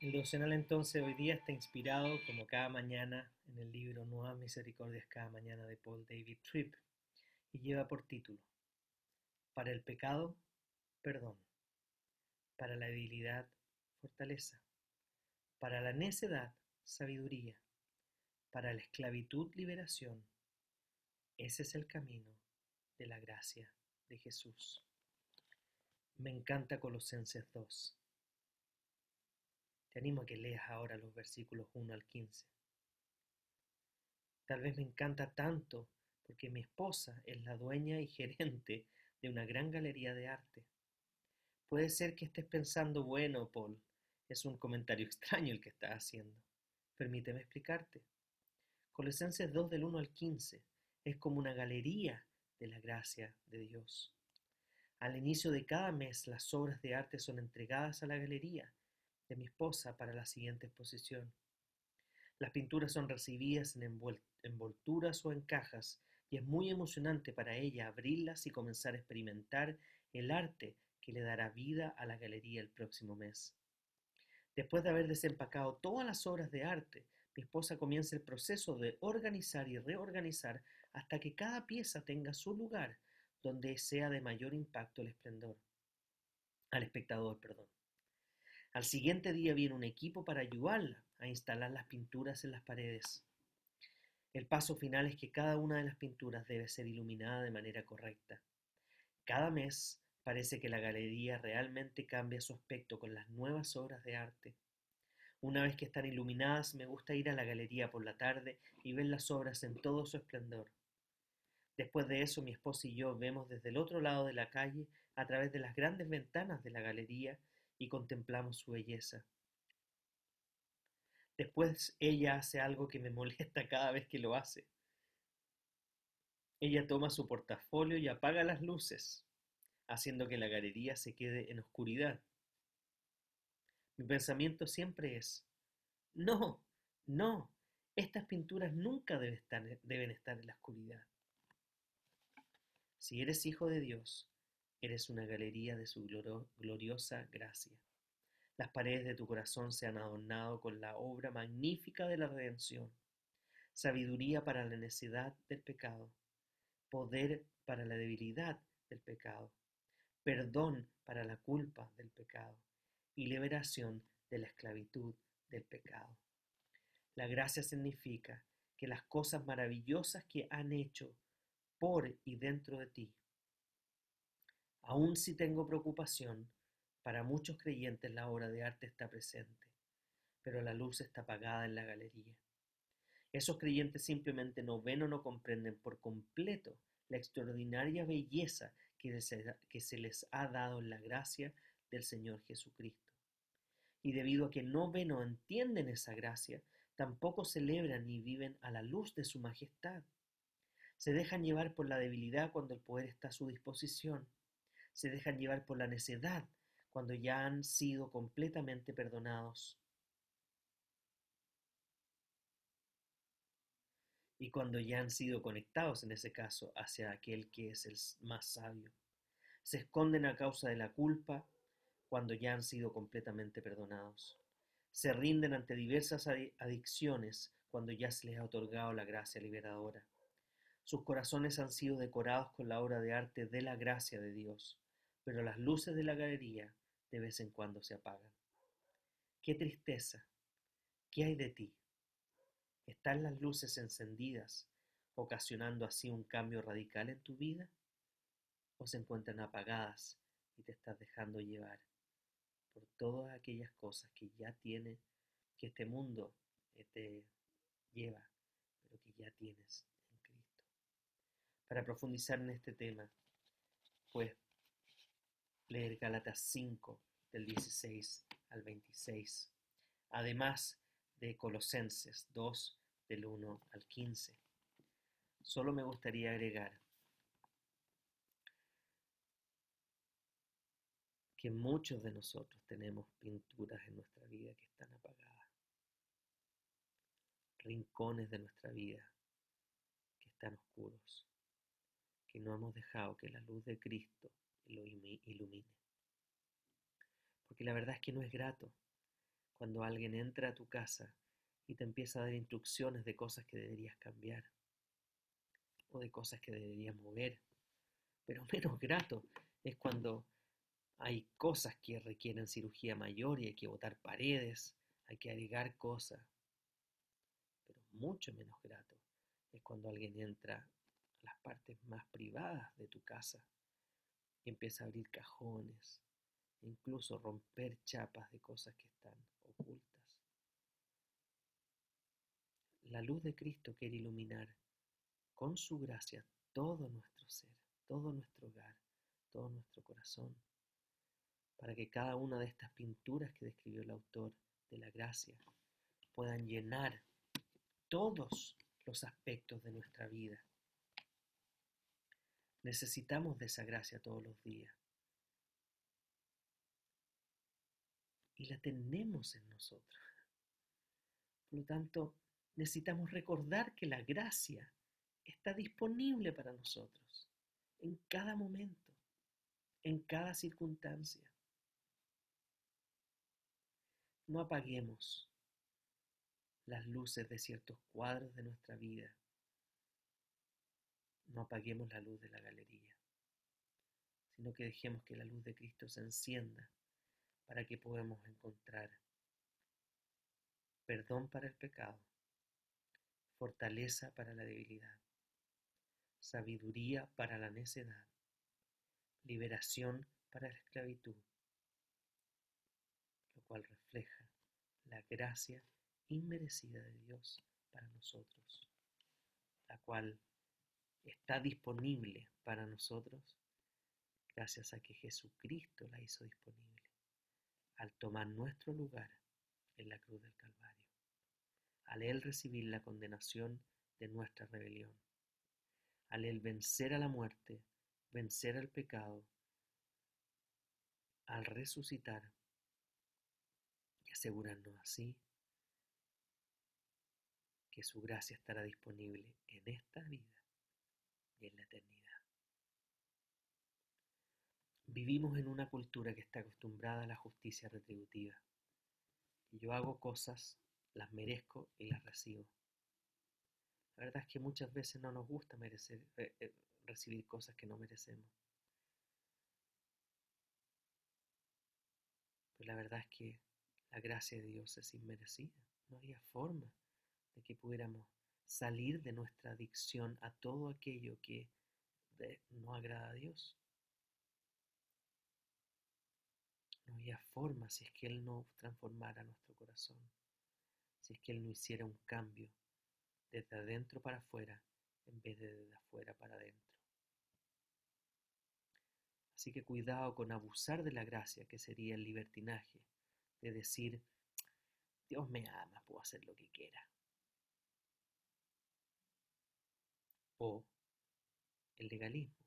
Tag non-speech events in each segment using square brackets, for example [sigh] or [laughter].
El devocional entonces hoy día está inspirado, como cada mañana, en el libro Nuevas Misericordias cada mañana de Paul David Tripp y lleva por título Para el pecado, perdón. Para la debilidad, fortaleza. Para la necedad, sabiduría. Para la esclavitud, liberación. Ese es el camino de la gracia de Jesús. Me encanta Colosenses 2 te animo a que leas ahora los versículos 1 al 15. Tal vez me encanta tanto porque mi esposa es la dueña y gerente de una gran galería de arte. Puede ser que estés pensando, bueno, Paul, es un comentario [laughs] extraño el que estás haciendo. Permíteme explicarte. Colosenses 2 del 1 al 15 es como una galería de la gracia de Dios. Al inicio de cada mes las obras de arte son entregadas a la galería de mi esposa para la siguiente exposición. Las pinturas son recibidas en envolturas o en cajas y es muy emocionante para ella abrirlas y comenzar a experimentar el arte que le dará vida a la galería el próximo mes. Después de haber desempacado todas las obras de arte, mi esposa comienza el proceso de organizar y reorganizar hasta que cada pieza tenga su lugar donde sea de mayor impacto el esplendor. Al espectador, perdón. Al siguiente día viene un equipo para ayudarla a instalar las pinturas en las paredes. El paso final es que cada una de las pinturas debe ser iluminada de manera correcta. Cada mes parece que la galería realmente cambia su aspecto con las nuevas obras de arte. Una vez que están iluminadas, me gusta ir a la galería por la tarde y ver las obras en todo su esplendor. Después de eso, mi esposa y yo vemos desde el otro lado de la calle, a través de las grandes ventanas de la galería, y contemplamos su belleza. Después ella hace algo que me [laughs] molesta cada vez que lo hace. Ella toma su portafolio y apaga las luces, haciendo que la galería se quede en oscuridad. Mi pensamiento siempre es, no, no, estas pinturas nunca deben estar, deben estar en la oscuridad. Si eres hijo de Dios, Eres una galería de su gloriosa gracia. Las paredes de tu corazón se han adornado con la obra magnífica de la redención. Sabiduría para la necedad del pecado. Poder para la debilidad del pecado. Perdón para la culpa del pecado. Y liberación de la esclavitud del pecado. La gracia significa que las cosas maravillosas que han hecho por y dentro de ti Aun si tengo preocupación, para muchos creyentes la obra de arte está presente, pero la luz está apagada en la galería. Esos creyentes simplemente no ven o no comprenden por completo la extraordinaria belleza que se les ha dado en la gracia del Señor Jesucristo. Y debido a que no ven o entienden esa gracia, tampoco celebran ni viven a la luz de su majestad. Se dejan llevar por la debilidad cuando el poder está a su disposición se dejan llevar por la necedad cuando ya han sido completamente perdonados. Y cuando ya han sido conectados, en ese caso, hacia aquel que es el más sabio. Se esconden a causa de la culpa cuando ya han sido completamente perdonados. Se rinden ante diversas adicciones cuando ya se les ha otorgado la gracia liberadora. Sus corazones han sido decorados con la obra de arte de la gracia de Dios pero las luces de la galería de vez en cuando se apagan. Qué tristeza. ¿Qué hay de ti? ¿Están las luces encendidas, ocasionando así un cambio radical en tu vida? ¿O se encuentran apagadas y te estás dejando llevar por todas aquellas cosas que ya tiene, que este mundo eh, te lleva, pero que ya tienes en Cristo? Para profundizar en este tema, pues leer Gálatas 5 del 16 al 26, además de Colosenses 2 del 1 al 15. Solo me gustaría agregar que muchos de nosotros tenemos pinturas en nuestra vida que están apagadas, rincones de nuestra vida que están oscuros, que no hemos dejado que la luz de Cristo lo ilumine. Porque la verdad es que no es grato cuando alguien entra a tu casa y te empieza a dar instrucciones de cosas que deberías cambiar o de cosas que deberías mover. Pero [laughs] menos grato es cuando hay cosas que requieren cirugía mayor y hay que botar paredes, hay que agregar cosas. Pero mucho menos grato es cuando alguien entra a las partes más privadas de tu casa empieza a abrir cajones, incluso romper chapas de cosas que están ocultas. La luz de Cristo quiere iluminar con su gracia todo nuestro ser, todo nuestro hogar, todo nuestro corazón, para que cada una de estas pinturas que describió el autor de la gracia puedan llenar todos los aspectos de nuestra vida. Necesitamos de esa gracia todos los días. y la tenemos en nosotros. Por lo tanto, necesitamos recordar que la gracia está disponible para nosotros en cada momento, en cada circunstancia. No apaguemos las luces de ciertos cuadros de nuestra vida. No apaguemos la luz de la galería, sino que dejemos que la luz de Cristo se encienda para que podamos encontrar perdón para el pecado, fortaleza para la debilidad, sabiduría para la necedad, liberación para la esclavitud, lo cual refleja la gracia inmerecida de Dios para nosotros, la cual está disponible para nosotros gracias a que Jesucristo la hizo disponible al tomar nuestro lugar en la cruz del Calvario, al Él recibir la condenación de nuestra rebelión, al Él vencer a la muerte, vencer al pecado, al resucitar y asegurarnos así que su gracia estará disponible en esta vida y en la eternidad. Vivimos en una cultura que está acostumbrada a la justicia retributiva. yo hago cosas, las merezco y las recibo. La verdad es que muchas veces no nos gusta merecer, eh, eh, recibir cosas que no merecemos. Pero la verdad es que la gracia de Dios es inmerecida. No había forma de que pudiéramos salir de nuestra adicción a todo aquello que no agrada a Dios. No había forma si es que Él no transformara nuestro corazón, si es que Él no hiciera un cambio desde adentro para afuera en vez de desde afuera para adentro. Así que cuidado con abusar de la gracia, que sería el libertinaje, de decir, Dios me ama, puedo hacer lo que quiera. O el legalismo,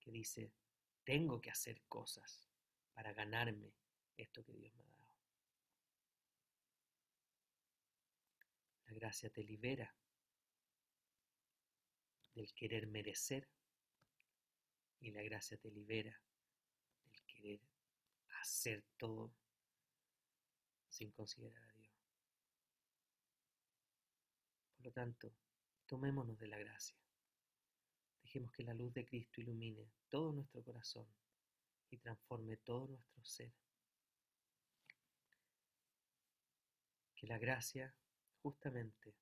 que dice, tengo que hacer cosas para ganarme esto que Dios me ha dado. La gracia te libera del querer merecer y la gracia te libera del querer hacer todo sin considerar a Dios. Por lo tanto, tomémonos de la gracia. Dejemos que la luz de Cristo ilumine todo nuestro corazón y transforme todo nuestro ser. Que la gracia justamente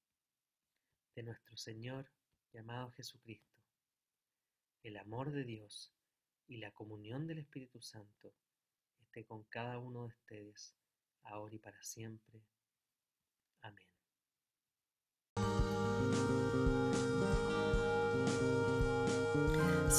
de nuestro Señor llamado Jesucristo, el amor de Dios y la comunión del Espíritu Santo esté con cada uno de ustedes, ahora y para siempre. Amén.